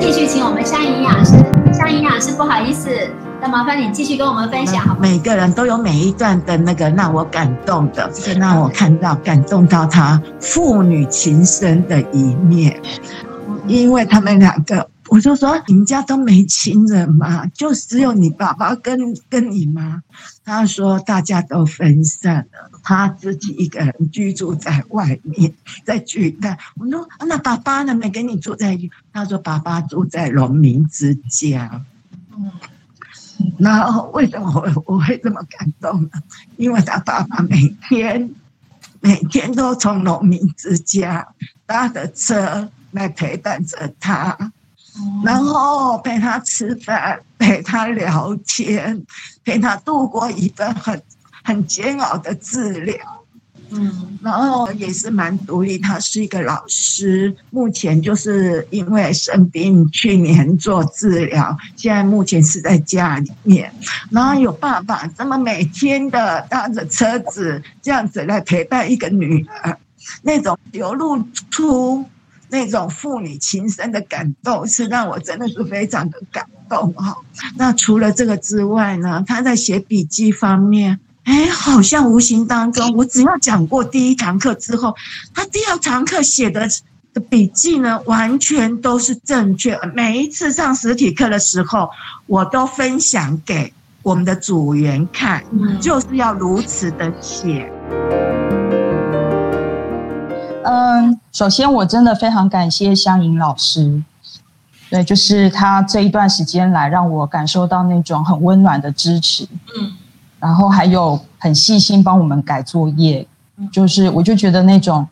继续请我们香营养师，香营养师不好意思，那麻烦你继续跟我们分享。每个人都有每一段的那个让我感动的，让我看到感动到他父女情深的一面，因为他们两个。我就说你们家都没亲人吗？就只有你爸爸跟跟你妈。他说大家都分散了，他自己一个人居住在外面，在巨蛋。我说那爸爸呢？没跟你住在一？他说爸爸住在农民之家。嗯，然后为什么我我会这么感动呢？因为他爸爸每天每天都从农民之家搭的车来陪伴着他。然后陪他吃饭，陪他聊天，陪他度过一段很很煎熬的治疗。嗯，然后也是蛮独立。他是一个老师，目前就是因为生病，去年做治疗，现在目前是在家里面。然后有爸爸这么每天的搭着车子这样子来陪伴一个女儿，那种流露出。那种父女情深的感动，是让我真的是非常的感动哈。那除了这个之外呢，他在写笔记方面，哎，好像无形当中，我只要讲过第一堂课之后，他第二堂课写的的笔记呢，完全都是正确。每一次上实体课的时候，我都分享给我们的组员看，就是要如此的写。嗯，首先我真的非常感谢香莹老师，对，就是他这一段时间来让我感受到那种很温暖的支持，嗯，然后还有很细心帮我们改作业，就是我就觉得那种，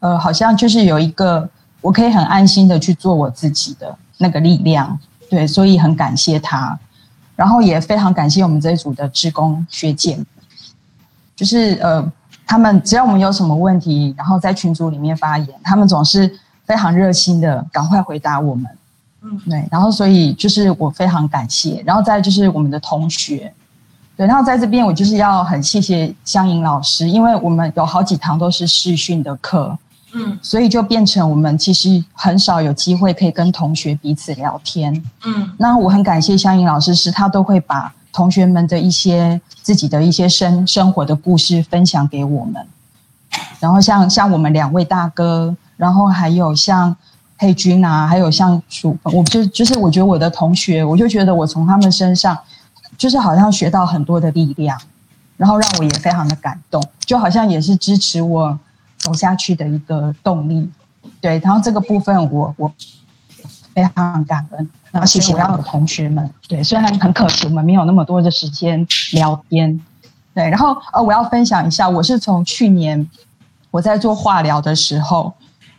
呃，好像就是有一个我可以很安心的去做我自己的那个力量，对，所以很感谢他，然后也非常感谢我们这一组的职工学姐，就是呃。他们只要我们有什么问题，然后在群组里面发言，他们总是非常热心的，赶快回答我们。嗯，对。然后所以就是我非常感谢。然后再就是我们的同学，对。然后在这边我就是要很谢谢香莹老师，因为我们有好几堂都是视讯的课，嗯，所以就变成我们其实很少有机会可以跟同学彼此聊天。嗯，那我很感谢香莹老师，是他都会把同学们的一些。自己的一些生生活的故事分享给我们，然后像像我们两位大哥，然后还有像佩君啊，还有像楚，我就就是我觉得我的同学，我就觉得我从他们身上，就是好像学到很多的力量，然后让我也非常的感动，就好像也是支持我走下去的一个动力。对，然后这个部分我我非常感恩。然后谢谢我要的同学们，对，虽然很可惜我们没有那么多的时间聊天，对，然后呃，我要分享一下，我是从去年我在做化疗的时候，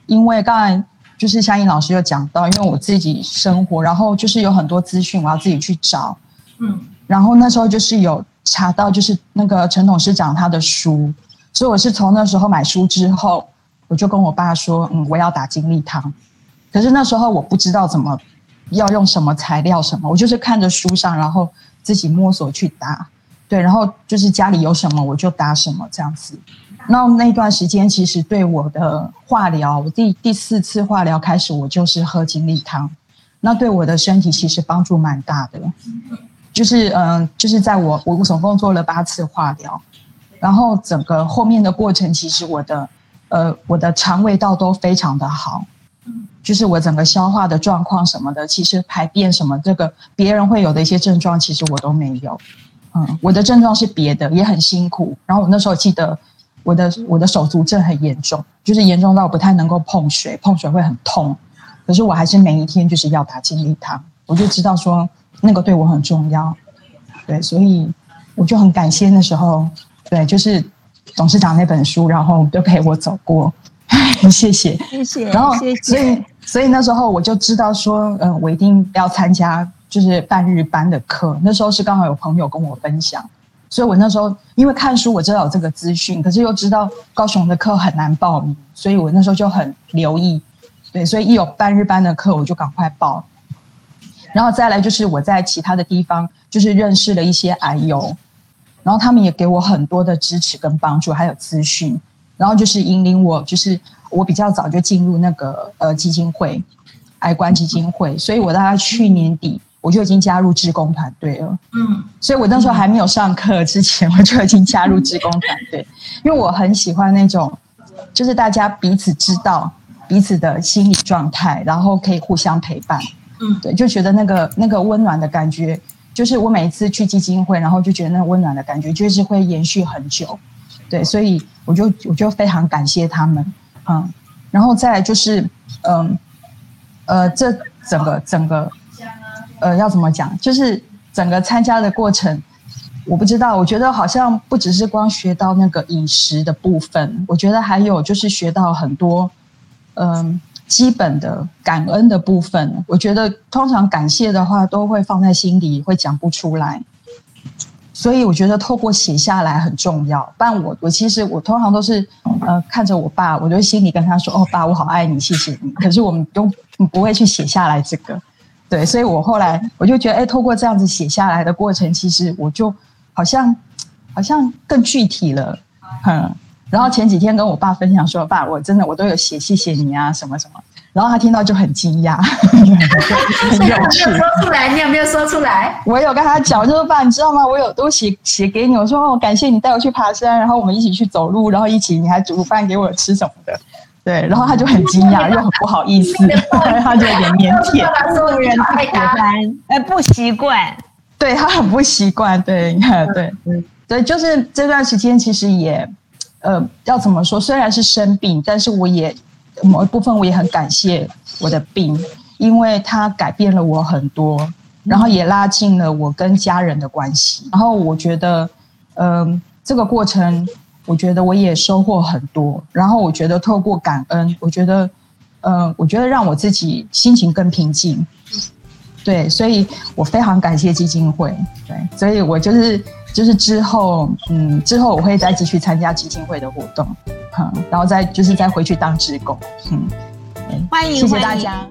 因为刚才就是夏英老师有讲到，因为我自己生活，然后就是有很多资讯我要自己去找，嗯，然后那时候就是有查到就是那个陈董事长他的书，所以我是从那时候买书之后，我就跟我爸说，嗯，我要打精力汤，可是那时候我不知道怎么。要用什么材料什么，我就是看着书上，然后自己摸索去打，对，然后就是家里有什么我就打什么这样子。那那段时间其实对我的化疗，我第第四次化疗开始，我就是喝精力汤，那对我的身体其实帮助蛮大的。就是嗯，就是在我我总共做了八次化疗，然后整个后面的过程，其实我的呃我的肠胃道都非常的好。就是我整个消化的状况什么的，其实排便什么，这个别人会有的一些症状，其实我都没有。嗯，我的症状是别的，也很辛苦。然后我那时候记得，我的我的手足症很严重，就是严重到不太能够碰水，碰水会很痛。可是我还是每一天就是要打精力汤，我就知道说那个对我很重要。对，所以我就很感谢那时候，对，就是董事长那本书，然后都陪我走过。谢谢，谢谢。然后，所以，所以那时候我就知道说，嗯，我一定要参加就是半日班的课。那时候是刚好有朋友跟我分享，所以我那时候因为看书我知道有这个资讯，可是又知道高雄的课很难报名，所以我那时候就很留意。对，所以一有半日班的课，我就赶快报。然后再来就是我在其他的地方就是认识了一些癌友，然后他们也给我很多的支持跟帮助，还有资讯。然后就是引领我，就是我比较早就进入那个呃基金会，癌关基金会，所以我大概去年底我就已经加入志工团队了。嗯，所以我那时候还没有上课之前，我就已经加入志工团队，因为我很喜欢那种，就是大家彼此知道彼此的心理状态，然后可以互相陪伴。嗯，对，就觉得那个那个温暖的感觉，就是我每一次去基金会，然后就觉得那个温暖的感觉就是会延续很久。对，所以我就我就非常感谢他们。嗯，然后再来就是，嗯，呃，这整个整个，呃，要怎么讲？就是整个参加的过程，我不知道。我觉得好像不只是光学到那个饮食的部分，我觉得还有就是学到很多，嗯，基本的感恩的部分。我觉得通常感谢的话都会放在心里，会讲不出来。所以我觉得透过写下来很重要。但我我其实我通常都是，呃，看着我爸，我就心里跟他说：“哦，爸，我好爱你，谢谢你。”可是我们都不会去写下来这个，对。所以我后来我就觉得，哎，透过这样子写下来的过程，其实我就好像好像更具体了，嗯。然后前几天跟我爸分享说：“爸，我真的我都有写谢谢你啊，什么什么。”然后他听到就很惊讶，很有趣。说出来，你有没有说出来？我有跟他讲，就说爸，你知道吗？我有都写写给你，我说哦，感谢你带我去爬山，然后我们一起去走路，然后一起你还煮饭给我吃什么的。对，然后他就很惊讶，又很不好意思，他就有点腼腆。路人太喜欢，哎，不习惯。对他很不习惯。对，对，对，就是这段时间其实也，呃，要怎么说？虽然是生病，但是我也。某一部分我也很感谢我的病，因为它改变了我很多，然后也拉近了我跟家人的关系。然后我觉得，嗯，这个过程，我觉得我也收获很多。然后我觉得透过感恩，我觉得，嗯，我觉得让我自己心情更平静。对，所以我非常感谢基金会。对，所以我就是就是之后，嗯，之后我会再继续参加基金会的活动。然后再就是再回去当职工，嗯，欢迎，谢谢大家。